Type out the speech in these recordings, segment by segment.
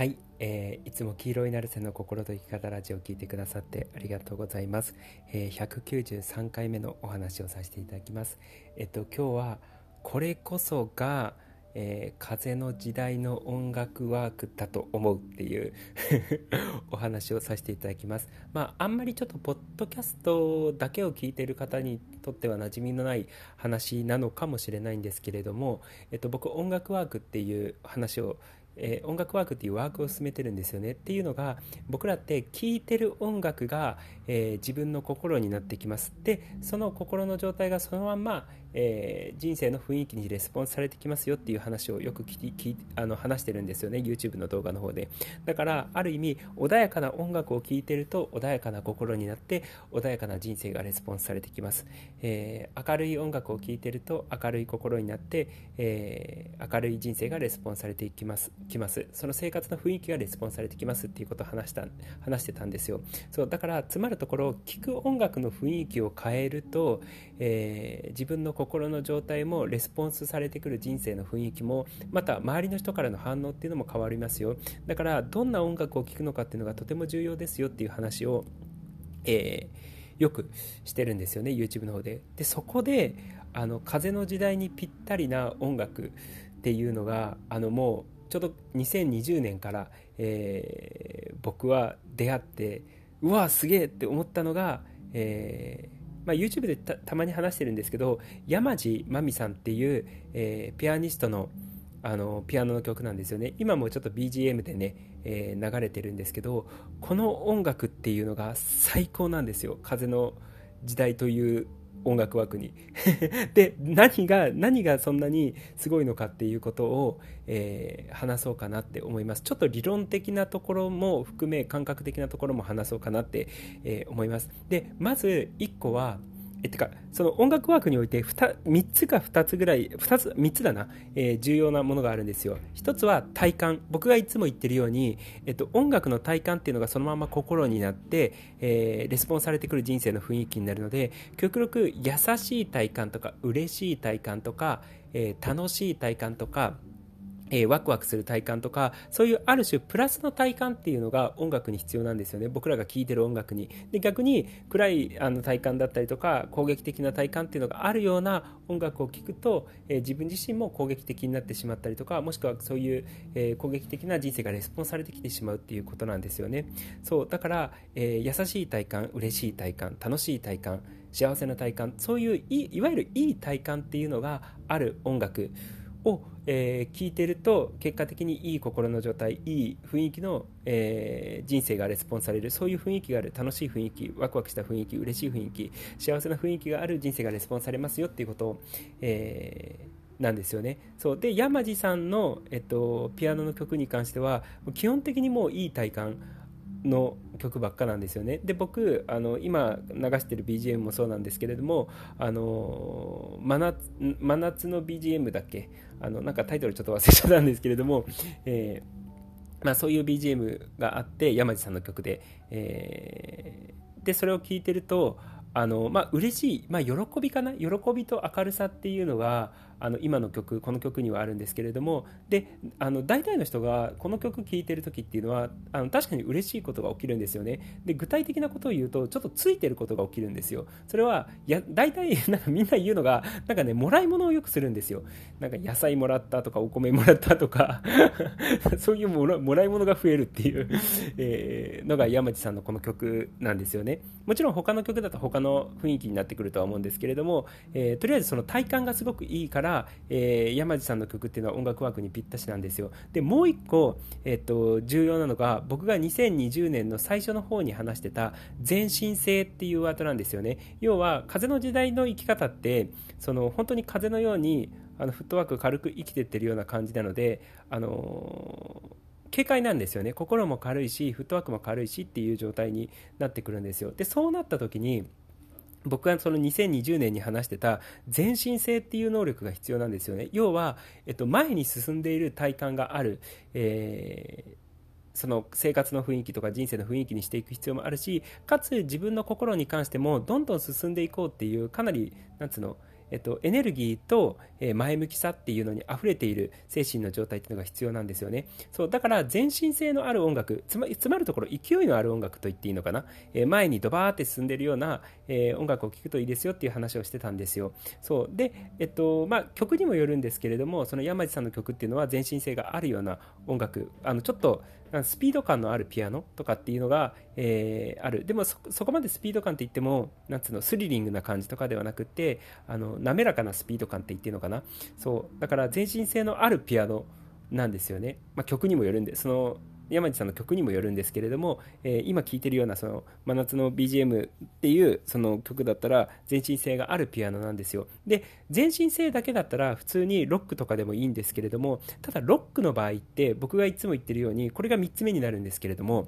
はい、えー、いつも黄色いナルセの心と生き方ラジオを聞いてくださってありがとうございます、えー、193回目のお話をさせていただきますえっと今日はこれこそがえー、風の時代の音楽ワークだと思うっていう お話をさせていただきます。まあ、あんまりちょっとポッドキャストだけを聞いている方にとっては馴染みのない話なのかもしれないんですけれども、えっと、僕音楽ワークっていう話をえー、音楽ワークっていうワークを進めてるんですよね。っていうのが僕らって聴いてる音楽が、えー、自分の心になってきます。でその心の状態がそのまんま、えー、人生の雰囲気にレスポンスされてきますよっていう話をよく聞きあの話してるんですよね YouTube の動画の方で。だからある意味穏やかな音楽を聴いてると穏やかな心になって穏やかな人生がレスポンスされてきます、えー、明るい音楽を聴いてると明るい心になって、えー、明るい人生がレスポンスされていきますきます。その生活の雰囲気がレスポンスされてきますっていうことを話した話してたんですよ。そうだからつまるところ聴く音楽の雰囲気を変えると、えー、自分の心の状態もレスポンスされてくる人生の雰囲気もまた周りの人からの反応っていうのも変わりますよ。だからどんな音楽を聴くのかっていうのがとても重要ですよっていう話を、えー、よくしてるんですよね YouTube の方で。でそこであの風の時代にぴったりな音楽っていうのがあのもうちょうど2020年から、えー、僕は出会ってうわすげえって思ったのが、えーまあ、YouTube でたまに話してるんですけど山地真美さんっていう、えー、ピアニストのあのピアノの曲なんですよね。今もちょっと BGM でね、えー、流れてるんですけどこの音楽っていうのが最高なんですよ。風の時代という音楽枠に。で何が何がそんなにすごいのかっていうことを、えー、話そうかなって思います。ちょっと理論的なところも含め感覚的なところも話そうかなって、えー、思います。でまず1個はえてかその音楽ワークにおいて 2, 3つか2つぐらい2つ3つだな、えー、重要なものがあるんですよ。1つは体感。僕がいつも言ってるように、えっと、音楽の体感っていうのがそのまま心になって、えー、レスポンスされてくる人生の雰囲気になるので極力優しい体感とか嬉しい体感とか、えー、楽しい体感とかえー、ワクワクする体感とかそういうある種プラスの体感っていうのが音楽に必要なんですよね。僕らが聴いてる音楽に。で逆に暗いあの体感だったりとか攻撃的な体感っていうのがあるような音楽を聴くと、えー、自分自身も攻撃的になってしまったりとかもしくはそういう、えー、攻撃的な人生がレスポンスされてきてしまうっていうことなんですよね。そうだから、え優しい体感嬉しい体感楽しい体感幸せな体感そういういいわゆるいい体感っていうのがある音楽。を、えー、聞いてると結果的にいい心の状態いい雰囲気の、えー、人生がレスポンスされる。そういう雰囲気がある。楽しい雰囲気ワクワクした雰囲気嬉しい雰囲気幸せな雰囲気がある人生がレスポンスされますよっていうことを、えー、なんですよね。そう。で山地さんの、えっと、ピアノの曲に関しては基本的にもういい体感の曲ばっかなんですよね。で僕あの今流してる BGM もそうなんですけれどもあの真夏真夏の BGM だっけ？あのなんかタイトルちょっと忘れちゃったんですけれども、えー、まあ、そういう BGM があって山地さんの曲で、えー、でそれを聴いてるとあのまあ嬉しい、まあ、喜びかな？喜びと明るさっていうのがあの今の曲この曲にはあるんですけれどもであの大体の人がこの曲聴いてる時っていうのはあの確かに嬉しいことが起きるんですよね。で具体的なことを言うとちょっとついてることが起きるんですよ。それはや大体 なんかみんな言うのがなんかねもらい物をよくするんですよ。なんか野菜もらったとかお米もらったとか そういうもらもらい物が増えるっていうえ、のが山地さんのこの曲なんですよね。もちろん他の曲だと他の雰囲気になってくるとは思うんですけれども、えー、とりあえずその体感がすごくいいから、えー、山地さんの曲っていうのは音楽ワークにぴったしなんですよ。でもう一個、えーと、重要なのが僕が2020年の最初の方に話してた全身性っていうワードなんですよね。要は風の時代の生き方ってその本当に風のようにあのフットワーク軽く生きてってるような感じなのであのー軽快なんですよね。心も軽いしフットワークも軽いしっていう状態になってくるんですよ。でそうなった時に僕はその2020年に話してた前進性っていう能力が必要なんですよね。要は、えっと、前に進んでいる体感がある、えーその生活の雰囲気とか人生の雰囲気にしていく必要もあるしかつ自分の心に関してもどんどん進んでいこうっていうかなりなんつうのえっと、エネルギーと、前向きさっていうのに溢れている精神の状態っていうのが必要なんですよね。そうだから全身性のある音楽つまつまるところ勢いのある音楽と言っていいのかな、え前にドバーって進んでるような、え音楽を聴くといいですよっていう話をしてたんですよ。そうで、えっとまあ、曲にもよるんですけれどもその山地さんの曲っていうのは全身性があるような音楽。あのちょっとスピード感のあるピアノとかっていうのが、えー、ある。でもそこまでスピード感って言ってもなんつうのスリリングな感じとかではなくてあの滑らかなスピード感って言っていいのかな？そう。だから全身性のあるピアノなんですよね、まあ、曲にもよるんでその山地さんの曲にもよるんですけれども、えー、今聴いてるようなその真夏の BGM っていうその曲だったら全身性があるピアノなんですよ。で全身性だけだったら普通にロックとかでもいいんですけれどもただロックの場合って僕がいつも言ってるようにこれが3つ目になるんですけれども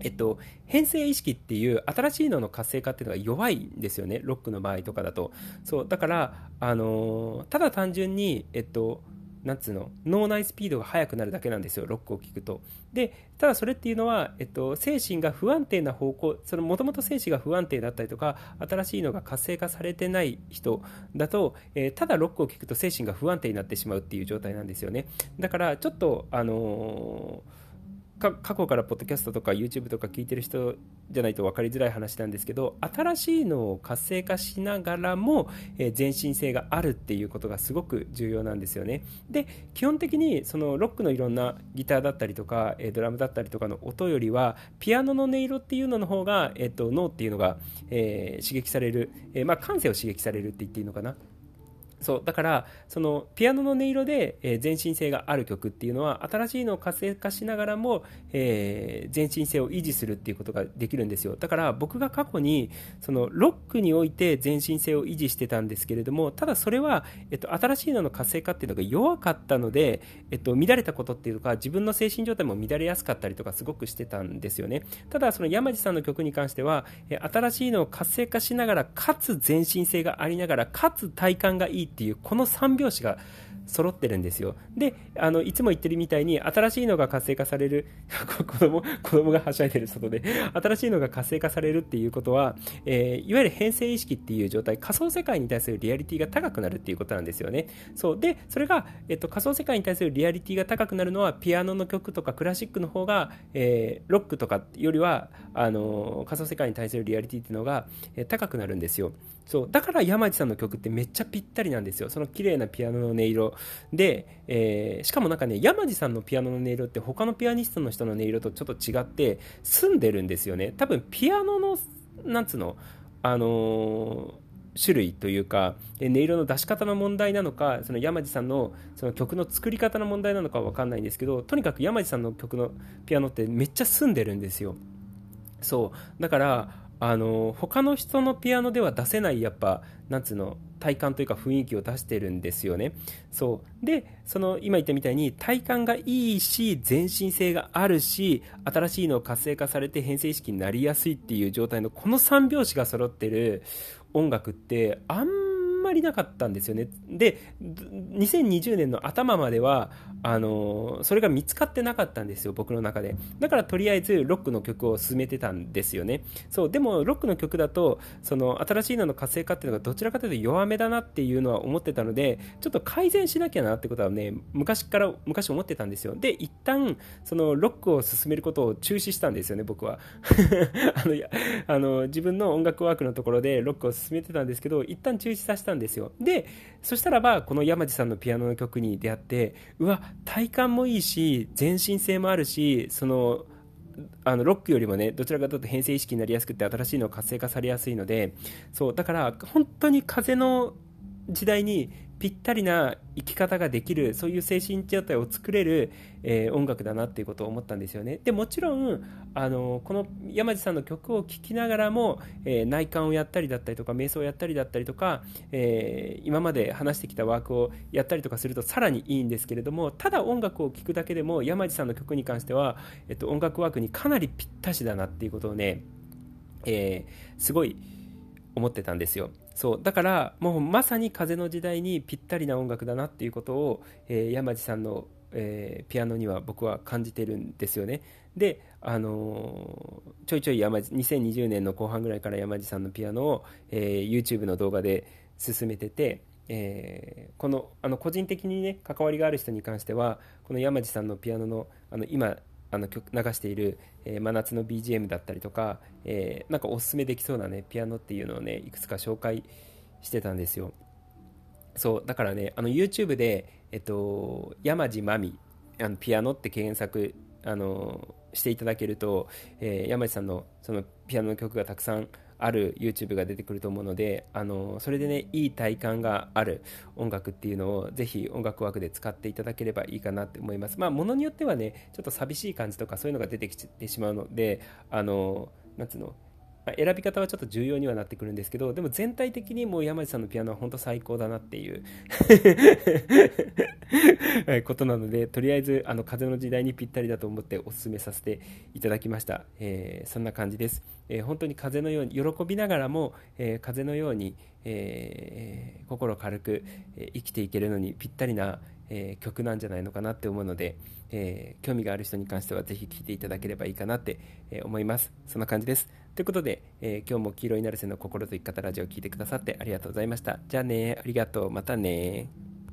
えっと、編成意識っていう新しいのの活性化っていうのが弱いんですよね、ロックの場合とかだと。そうだから、あのー、ただ単純に、えっと、なんつうの脳内スピードが速くなるだけなんですよ。ロックを聞くと。でただそれっていうのは、えっと、精神が不安定な方向そのもともと精神が不安定だったりとか新しいのが活性化されてない人だと、えー、ただロックを聞くと精神が不安定になってしまうっていう状態なんですよね。だからちょっとあのー過去からポッドキャストとか YouTube とか聞いてる人じゃないと分かりづらい話なんですけど新しいのを活性化しながらも、えー、全身性があるっていうことがすごく重要なんですよね。で基本的にそのロックのいろんなギターだったりとか、えー、ドラムだったりとかの音よりはピアノの音色っていうのの方が、えーと、脳っていうのが、えー、刺激される、えまあ、感性を刺激されるって言っていいのかな。そうだからそのピアノの音色で、えー、全身性がある曲っていうのは新しいのを活性化しながらも、えー、全身性を維持するっていうことができるんですよ。だから僕が過去にそのロックにおいて全身性を維持してたんですけれどもただそれは、えっと、新しいのの活性化っていうのが弱かったので、えっと、乱れたことっていうか自分の精神状態も乱れやすかったりとかすごくしてたんですよね。ただその山地さんの曲に関しては、え新しいのを活性化しながらかつ全身性がありながらかつ体感がいいっていうこの3拍子が揃ってるんですよ。で、あの、いつも言ってるみたいに、新しいのが活性化される、子供、子供がはしゃいでる外で、新しいのが活性化されるっていうことは、えー、いわゆる変性意識っていう状態、仮想世界に対するリアリティが高くなるっていうことなんですよね。そう。で、それが、えっと、仮想世界に対するリアリティが高くなるのは、ピアノの曲とかクラシックの方が、えー、ロックとかよりは、あの、仮想世界に対するリアリティっていうのが、えー、高くなるんですよ。そう。だから山地さんの曲ってめっちゃぴったりなんですよ。その綺麗なピアノの音色で、えー、しかもなんかね、山地さんのピアノの音色って他のピアニストの人の音色とちょっと違って澄んでるんですよね。多分ピアノの、なんつうの、あのー種類というか音色の出し方の問題なのかその山地さんのその曲の作り方の問題なのかは分かんないんですけどとにかく山地さんの曲のピアノってめっちゃ澄んでるんですよそうだからあの他の人のピアノでは出せないやっぱなんつうの体感というか雰囲気を出してるんですよね。そう。でその今言ったみたいに体感がいいし全身性があるし新しいのを活性化されて変性意識になりやすいっていう状態のこの3拍子が揃ってる音楽ってあんままりなかったんですよね。で、2020年の頭までは、あのそれが見つかってなかったんですよ、僕の中で。だからとりあえずロックの曲を進めてたんですよね。そう、でもロックの曲だと、その新しいのの活性化っていうのがどちらかというと弱めだなっていうのは思ってたので、ちょっと改善しなきゃなってことはね、昔から、昔思ってたんですよ。で、一旦、そのロックを進めることを中止したんですよね、僕は。あの、あの自分の音楽ワークのところでロックを進めてたんですけど、一旦中止させたんですよ。で、そしたらば、この山地さんのピアノの曲に出会って、うわ、体感もいいし、全身性もあるし、その、あのロックよりもね、どちらかというと変性意識になりやすくて新しいの活性化されやすいので、そう、だから本当に風の時代にぴったりな生き方ができるそういう精神状態を作れる、えー、音楽だなっていうことを思ったんですよねでもちろんあのこの山地さんの曲を聴きながらも、えー、内観をやったりだったりとか瞑想をやったりだったりとか、えー、今まで話してきたワークをやったりとかするとさらにいいんですけれどもただ音楽を聴くだけでも山地さんの曲に関しては、えっと、音楽ワークにかなりぴったしだなっていうことをね、えすごい思ってたんですよ。そうだからもうまさに風の時代にぴったりな音楽だなっていうことを、えー、山地さんの、えー、ピアノには僕は感じてるんですよね。で、あのー、ちょいちょい山地2020年の後半ぐらいから山地さんのピアノを、え YouTube の動画で進めてて、えー、このあの個人的にね関わりがある人に関してはこの山地さんのピアノのあの今あの曲流している、えー、真夏の BGM だったりとか、えー、なんかおすすめできそうなねピアノっていうのをねいくつか紹介してたんですよ。そうだからねあの YouTube で、えっと、山地真美あのピアノって検索あのしていただけると、えー、山地さんのそのピアノの曲がたくさんある YouTube が出てくると思うのであのそれでねいい体感がある音楽っていうのをぜひ音楽枠で使っていただければいいかなって思います。まあものによってはねちょっと寂しい感じとかそういうのが出てきてしまうのであのなんつうのま選び方はちょっと重要にはなってくるんですけどでも全体的にもう山地さんのピアノは本当最高だなっていう ことなのでとりあえずあの風の時代にぴったりだと思ってお勧めさせていただきました、えー、そんな感じです、えー、本当に風のように喜びながらも、えー、風のように、え心軽く、え生きていけるのにぴったりな、え曲なんじゃないのかなって思うので、え興味がある人に関してはぜひ聴いていただければいいかなって、え思います。そんな感じです。ということで、えー、今日も黄色いなるせの心と生き方ラジオを聴いてくださってありがとうございました。じゃあね、ありがとう、またね